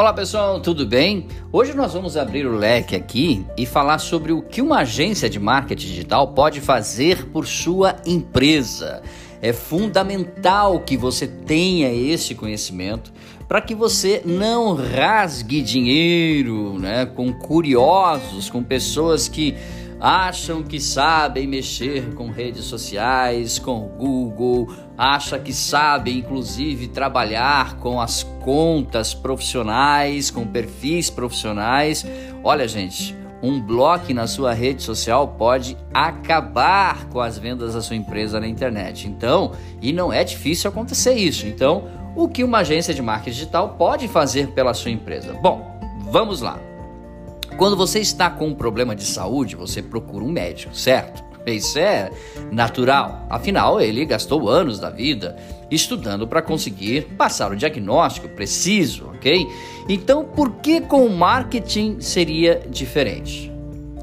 Olá pessoal, tudo bem? Hoje nós vamos abrir o leque aqui e falar sobre o que uma agência de marketing digital pode fazer por sua empresa. É fundamental que você tenha esse conhecimento para que você não rasgue dinheiro né, com curiosos, com pessoas que acham que sabem mexer com redes sociais, com Google, acha que sabem inclusive trabalhar com as contas profissionais, com perfis profissionais. Olha, gente, um bloco na sua rede social pode acabar com as vendas da sua empresa na internet. Então, e não é difícil acontecer isso. Então, o que uma agência de marketing digital pode fazer pela sua empresa? Bom, vamos lá. Quando você está com um problema de saúde, você procura um médico, certo? Isso é natural. Afinal, ele gastou anos da vida estudando para conseguir passar o diagnóstico preciso, ok? Então, por que com o marketing seria diferente?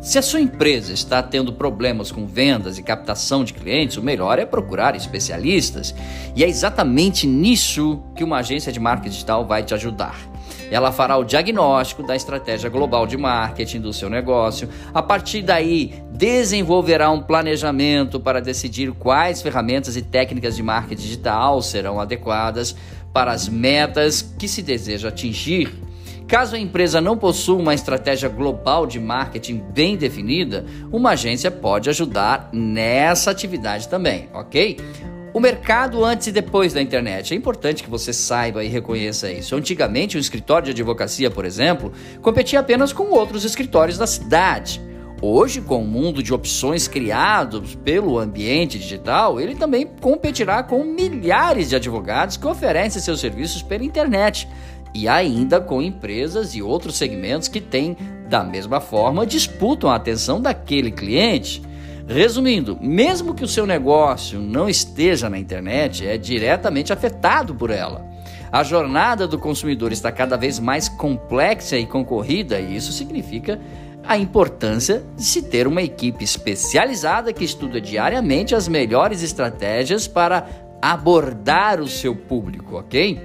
Se a sua empresa está tendo problemas com vendas e captação de clientes, o melhor é procurar especialistas. E é exatamente nisso que uma agência de marketing digital vai te ajudar. Ela fará o diagnóstico da estratégia global de marketing do seu negócio. A partir daí, desenvolverá um planejamento para decidir quais ferramentas e técnicas de marketing digital serão adequadas para as metas que se deseja atingir. Caso a empresa não possua uma estratégia global de marketing bem definida, uma agência pode ajudar nessa atividade também, ok? O mercado antes e depois da internet. É importante que você saiba e reconheça isso. Antigamente, um escritório de advocacia, por exemplo, competia apenas com outros escritórios da cidade. Hoje, com o mundo de opções criados pelo ambiente digital, ele também competirá com milhares de advogados que oferecem seus serviços pela internet e ainda com empresas e outros segmentos que têm, da mesma forma, disputam a atenção daquele cliente. Resumindo, mesmo que o seu negócio não esteja na internet, é diretamente afetado por ela. A jornada do consumidor está cada vez mais complexa e concorrida, e isso significa a importância de se ter uma equipe especializada que estuda diariamente as melhores estratégias para abordar o seu público, ok?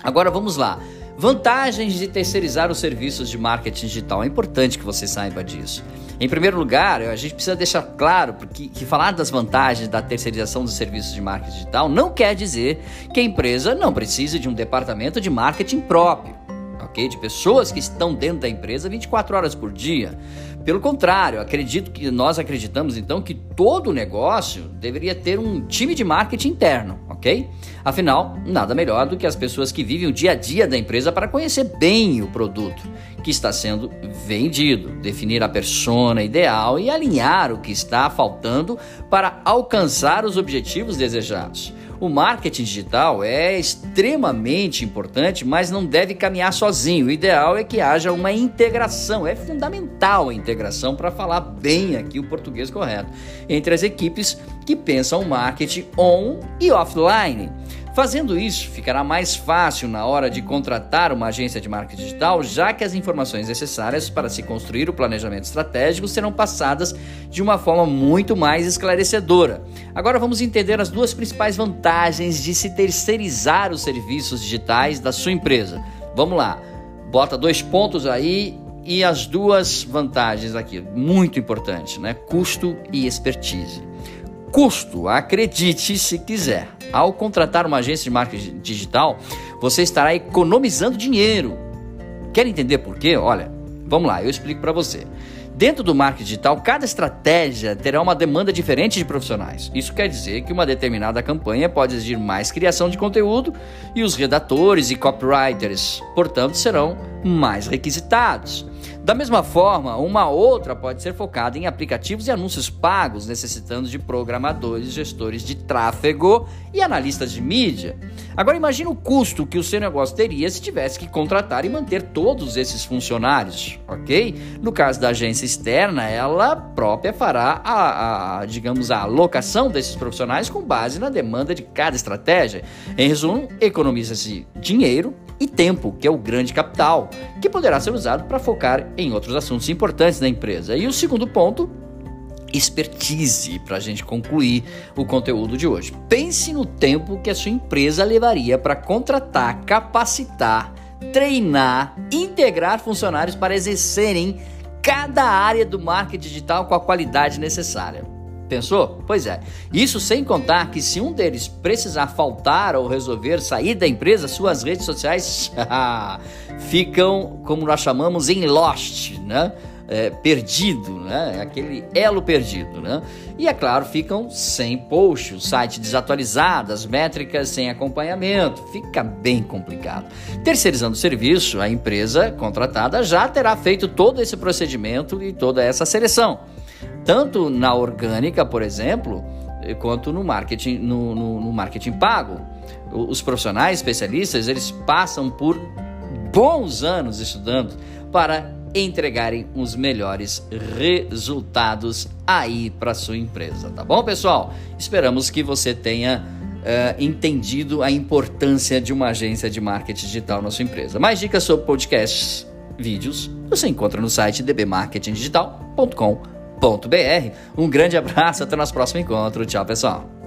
Agora vamos lá. Vantagens de terceirizar os serviços de marketing digital. É importante que você saiba disso. Em primeiro lugar, a gente precisa deixar claro que, que falar das vantagens da terceirização dos serviços de marketing digital não quer dizer que a empresa não precise de um departamento de marketing próprio, ok? De pessoas que estão dentro da empresa 24 horas por dia. Pelo contrário, acredito que nós acreditamos então que todo negócio deveria ter um time de marketing interno, ok? Afinal, nada melhor do que as pessoas que vivem o dia a dia da empresa para conhecer bem o produto que está sendo vendido, definir a persona ideal e alinhar o que está faltando para alcançar os objetivos desejados. O marketing digital é extremamente importante, mas não deve caminhar sozinho. O ideal é que haja uma integração, é fundamental a integração para falar bem aqui o português correto, entre as equipes que pensam marketing on e offline. Fazendo isso, ficará mais fácil na hora de contratar uma agência de marketing digital, já que as informações necessárias para se construir o planejamento estratégico serão passadas de uma forma muito mais esclarecedora. Agora vamos entender as duas principais vantagens de se terceirizar os serviços digitais da sua empresa. Vamos lá, bota dois pontos aí e as duas vantagens aqui, muito importante, né? Custo e expertise. Custo, acredite se quiser. Ao contratar uma agência de marketing digital, você estará economizando dinheiro. Quer entender por quê? Olha, vamos lá, eu explico para você. Dentro do marketing digital, cada estratégia terá uma demanda diferente de profissionais. Isso quer dizer que uma determinada campanha pode exigir mais criação de conteúdo e os redatores e copywriters, portanto, serão mais requisitados. Da mesma forma, uma outra pode ser focada em aplicativos e anúncios pagos, necessitando de programadores, gestores de tráfego e analistas de mídia. Agora imagine o custo que o seu negócio teria se tivesse que contratar e manter todos esses funcionários, ok? No caso da agência externa, ela própria fará a, a digamos, a alocação desses profissionais com base na demanda de cada estratégia. Em resumo, economiza-se dinheiro e tempo, que é o grande capital, que poderá ser usado para focar em outros assuntos importantes da empresa. E o segundo ponto, expertise, para a gente concluir o conteúdo de hoje. Pense no tempo que a sua empresa levaria para contratar, capacitar, treinar, integrar funcionários para exercerem cada área do marketing digital com a qualidade necessária. Pensou? Pois é. Isso sem contar que se um deles precisar faltar ou resolver sair da empresa, suas redes sociais ficam, como nós chamamos, em lost, né? É, perdido, né? Aquele elo perdido, né? E é claro, ficam sem post, o site desatualizado, as métricas sem acompanhamento, fica bem complicado. Terceirizando o serviço, a empresa contratada já terá feito todo esse procedimento e toda essa seleção tanto na orgânica, por exemplo, eh, quanto no marketing, no, no, no marketing pago. Os profissionais especialistas eles passam por bons anos estudando para entregarem os melhores resultados aí para sua empresa, tá bom, pessoal? Esperamos que você tenha uh, entendido a importância de uma agência de marketing digital na sua empresa. Mais dicas sobre podcasts, vídeos, você encontra no site dbmarketingdigital.com.br um grande abraço, até o nosso próximo encontro. Tchau, pessoal.